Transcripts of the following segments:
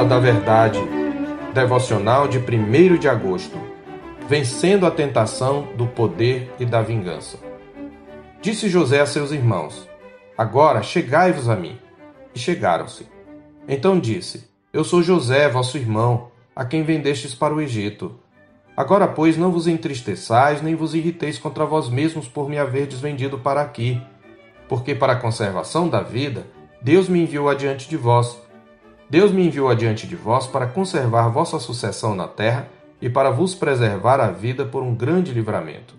Palavra da Verdade, devocional de 1 de agosto. Vencendo a tentação do poder e da vingança. Disse José a seus irmãos: Agora chegai-vos a mim. E chegaram-se. Então disse: Eu sou José, vosso irmão, a quem vendestes para o Egito. Agora, pois, não vos entristeçais, nem vos irriteis contra vós mesmos por me haverdes vendido para aqui, porque para a conservação da vida Deus me enviou adiante de vós Deus me enviou adiante de vós para conservar vossa sucessão na terra e para vos preservar a vida por um grande livramento.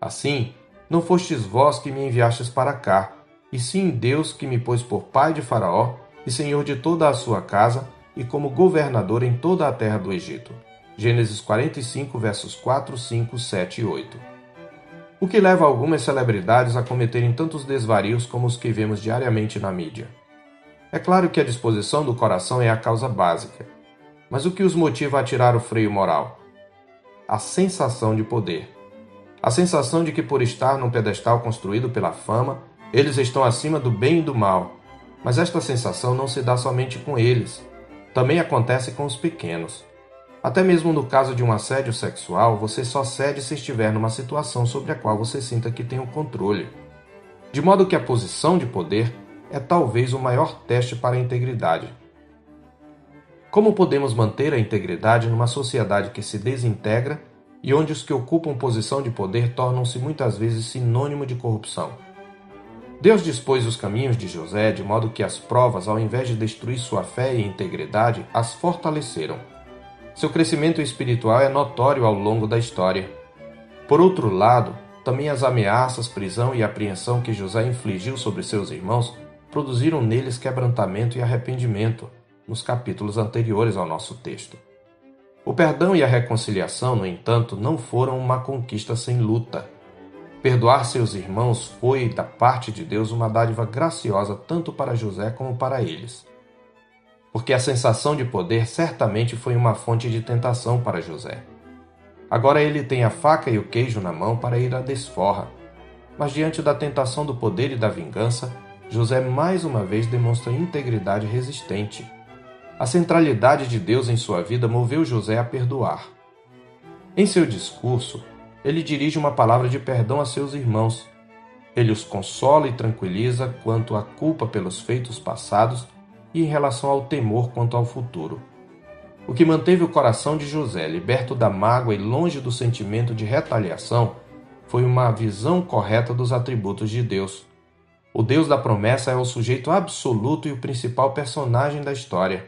Assim, não fostes vós que me enviastes para cá, e sim Deus que me pôs por pai de Faraó e senhor de toda a sua casa e como governador em toda a terra do Egito. Gênesis 45, versos 4, 5, 7 e 8. O que leva algumas celebridades a cometerem tantos desvarios como os que vemos diariamente na mídia? É claro que a disposição do coração é a causa básica, mas o que os motiva a tirar o freio moral? A sensação de poder. A sensação de que, por estar num pedestal construído pela fama, eles estão acima do bem e do mal. Mas esta sensação não se dá somente com eles, também acontece com os pequenos. Até mesmo no caso de um assédio sexual, você só cede se estiver numa situação sobre a qual você sinta que tem o controle. De modo que a posição de poder é talvez o maior teste para a integridade. Como podemos manter a integridade numa sociedade que se desintegra e onde os que ocupam posição de poder tornam-se muitas vezes sinônimo de corrupção? Deus dispôs os caminhos de José de modo que as provas, ao invés de destruir sua fé e integridade, as fortaleceram. Seu crescimento espiritual é notório ao longo da história. Por outro lado, também as ameaças, prisão e apreensão que José infligiu sobre seus irmãos produziram neles quebrantamento e arrependimento, nos capítulos anteriores ao nosso texto. O perdão e a reconciliação, no entanto, não foram uma conquista sem luta. Perdoar seus irmãos foi, da parte de Deus, uma dádiva graciosa tanto para José como para eles. Porque a sensação de poder certamente foi uma fonte de tentação para José. Agora ele tem a faca e o queijo na mão para ir à desforra. Mas diante da tentação do poder e da vingança, José mais uma vez demonstra integridade resistente. A centralidade de Deus em sua vida moveu José a perdoar. Em seu discurso, ele dirige uma palavra de perdão a seus irmãos. Ele os consola e tranquiliza quanto à culpa pelos feitos passados e em relação ao temor quanto ao futuro. O que manteve o coração de José liberto da mágoa e longe do sentimento de retaliação foi uma visão correta dos atributos de Deus o Deus da promessa é o sujeito absoluto e o principal personagem da história.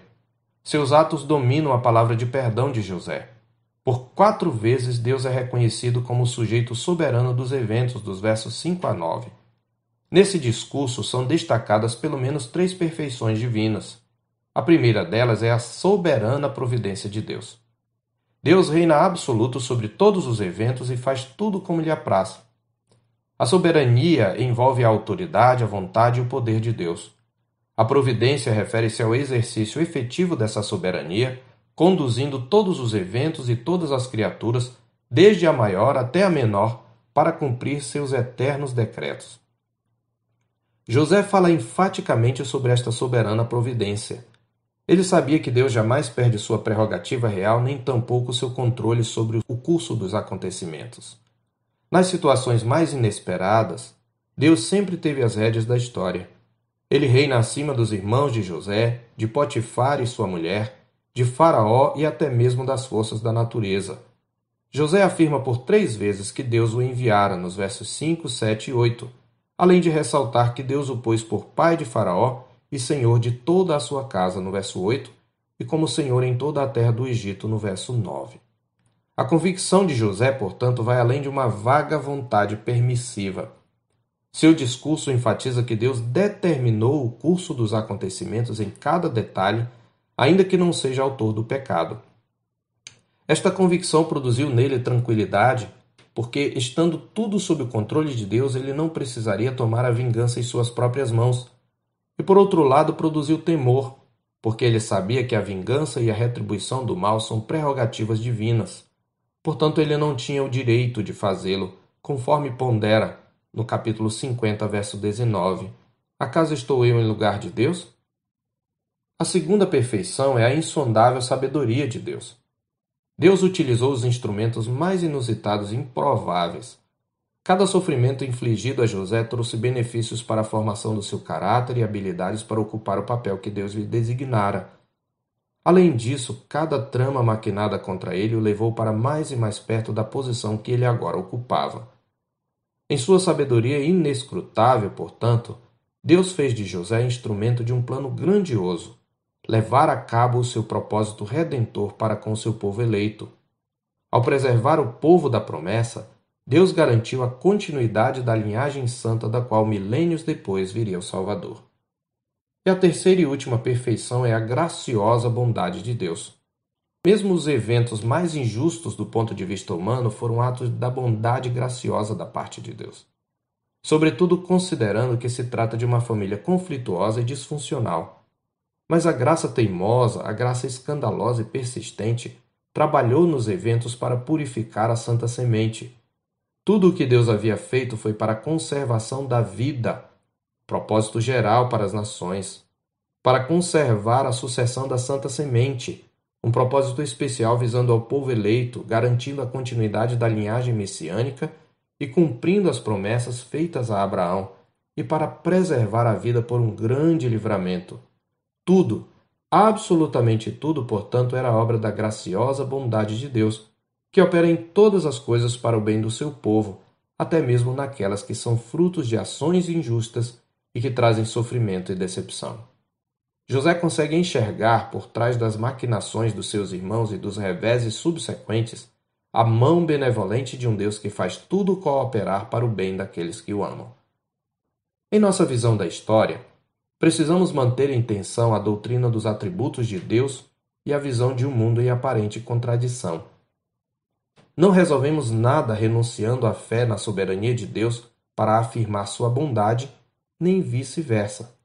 Seus atos dominam a palavra de perdão de José. Por quatro vezes Deus é reconhecido como o sujeito soberano dos eventos, dos versos 5 a 9. Nesse discurso são destacadas pelo menos três perfeições divinas. A primeira delas é a soberana providência de Deus. Deus reina absoluto sobre todos os eventos e faz tudo como lhe apraz. A soberania envolve a autoridade, a vontade e o poder de Deus. A providência refere-se ao exercício efetivo dessa soberania, conduzindo todos os eventos e todas as criaturas, desde a maior até a menor, para cumprir seus eternos decretos. José fala enfaticamente sobre esta soberana providência. Ele sabia que Deus jamais perde sua prerrogativa real, nem tampouco seu controle sobre o curso dos acontecimentos. Nas situações mais inesperadas, Deus sempre teve as rédeas da história. Ele reina acima dos irmãos de José, de Potifar e sua mulher, de Faraó e até mesmo das forças da natureza. José afirma por três vezes que Deus o enviara, nos versos 5, 7 e 8, além de ressaltar que Deus o pôs por pai de Faraó e senhor de toda a sua casa, no verso 8, e como senhor em toda a terra do Egito, no verso 9. A convicção de José, portanto, vai além de uma vaga vontade permissiva. Seu discurso enfatiza que Deus determinou o curso dos acontecimentos em cada detalhe, ainda que não seja autor do pecado. Esta convicção produziu nele tranquilidade, porque, estando tudo sob o controle de Deus, ele não precisaria tomar a vingança em suas próprias mãos. E, por outro lado, produziu temor, porque ele sabia que a vingança e a retribuição do mal são prerrogativas divinas. Portanto, ele não tinha o direito de fazê-lo, conforme pondera no capítulo 50, verso 19. Acaso estou eu em lugar de Deus? A segunda perfeição é a insondável sabedoria de Deus. Deus utilizou os instrumentos mais inusitados e improváveis. Cada sofrimento infligido a José trouxe benefícios para a formação do seu caráter e habilidades para ocupar o papel que Deus lhe designara. Além disso, cada trama maquinada contra ele o levou para mais e mais perto da posição que ele agora ocupava. Em sua sabedoria inescrutável, portanto, Deus fez de José instrumento de um plano grandioso, levar a cabo o seu propósito redentor para com seu povo eleito. Ao preservar o povo da promessa, Deus garantiu a continuidade da linhagem santa da qual milênios depois viria o Salvador. E a terceira e última perfeição é a graciosa bondade de Deus. Mesmo os eventos mais injustos do ponto de vista humano foram atos da bondade graciosa da parte de Deus. Sobretudo considerando que se trata de uma família conflituosa e disfuncional. Mas a graça teimosa, a graça escandalosa e persistente, trabalhou nos eventos para purificar a santa semente. Tudo o que Deus havia feito foi para a conservação da vida propósito geral para as nações, para conservar a sucessão da Santa Semente, um propósito especial visando ao povo eleito, garantindo a continuidade da linhagem messiânica e cumprindo as promessas feitas a Abraão, e para preservar a vida por um grande livramento. Tudo, absolutamente tudo, portanto, era obra da graciosa bondade de Deus, que opera em todas as coisas para o bem do seu povo, até mesmo naquelas que são frutos de ações injustas e que trazem sofrimento e decepção. José consegue enxergar por trás das maquinações dos seus irmãos e dos reveses subsequentes a mão benevolente de um Deus que faz tudo cooperar para o bem daqueles que o amam. Em nossa visão da história, precisamos manter em tensão a doutrina dos atributos de Deus e a visão de um mundo em aparente contradição. Não resolvemos nada renunciando à fé na soberania de Deus para afirmar sua bondade nem vice-versa.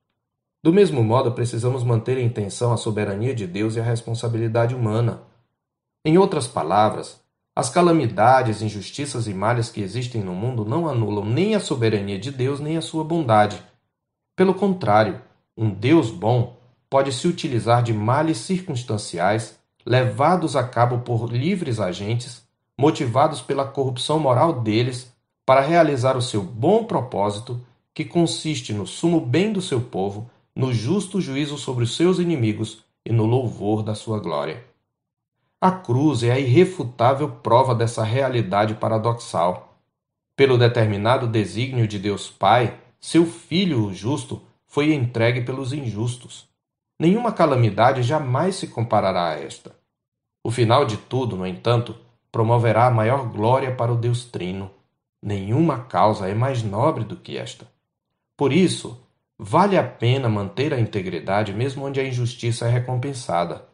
Do mesmo modo, precisamos manter em tensão a soberania de Deus e a responsabilidade humana. Em outras palavras, as calamidades, injustiças e malhas que existem no mundo não anulam nem a soberania de Deus nem a sua bondade. Pelo contrário, um Deus bom pode se utilizar de males circunstanciais levados a cabo por livres agentes, motivados pela corrupção moral deles, para realizar o seu bom propósito que consiste no sumo bem do seu povo, no justo juízo sobre os seus inimigos e no louvor da sua glória. A cruz é a irrefutável prova dessa realidade paradoxal. Pelo determinado desígnio de Deus Pai, seu Filho, o justo, foi entregue pelos injustos. Nenhuma calamidade jamais se comparará a esta. O final de tudo, no entanto, promoverá a maior glória para o Deus Trino. Nenhuma causa é mais nobre do que esta. Por isso, vale a pena manter a integridade mesmo onde a injustiça é recompensada.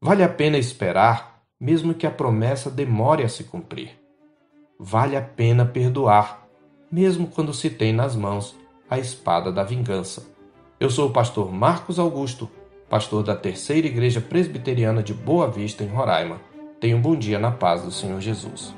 Vale a pena esperar, mesmo que a promessa demore a se cumprir. Vale a pena perdoar, mesmo quando se tem nas mãos a espada da vingança. Eu sou o pastor Marcos Augusto, pastor da Terceira Igreja Presbiteriana de Boa Vista, em Roraima. Tenha um bom dia na paz do Senhor Jesus.